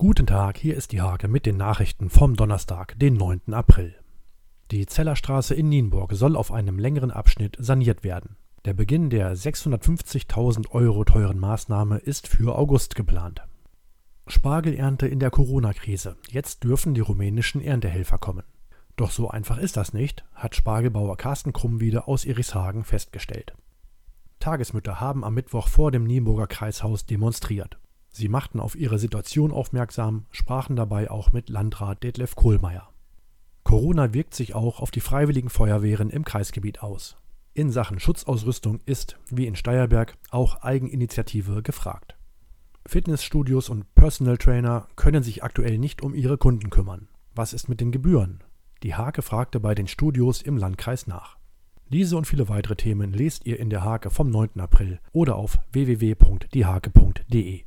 Guten Tag, hier ist die Hake mit den Nachrichten vom Donnerstag, den 9. April. Die Zellerstraße in Nienburg soll auf einem längeren Abschnitt saniert werden. Der Beginn der 650.000 Euro teuren Maßnahme ist für August geplant. Spargelernte in der Corona-Krise. Jetzt dürfen die rumänischen Erntehelfer kommen. Doch so einfach ist das nicht, hat Spargelbauer Carsten Krummwiede aus Irishagen festgestellt. Tagesmütter haben am Mittwoch vor dem Nienburger Kreishaus demonstriert. Sie machten auf ihre Situation aufmerksam, sprachen dabei auch mit Landrat Detlef Kohlmeier. Corona wirkt sich auch auf die freiwilligen Feuerwehren im Kreisgebiet aus. In Sachen Schutzausrüstung ist, wie in Steierberg, auch Eigeninitiative gefragt. Fitnessstudios und Personal Trainer können sich aktuell nicht um ihre Kunden kümmern. Was ist mit den Gebühren? Die Hake fragte bei den Studios im Landkreis nach. Diese und viele weitere Themen lest ihr in der Hake vom 9. April oder auf www.diehake.de.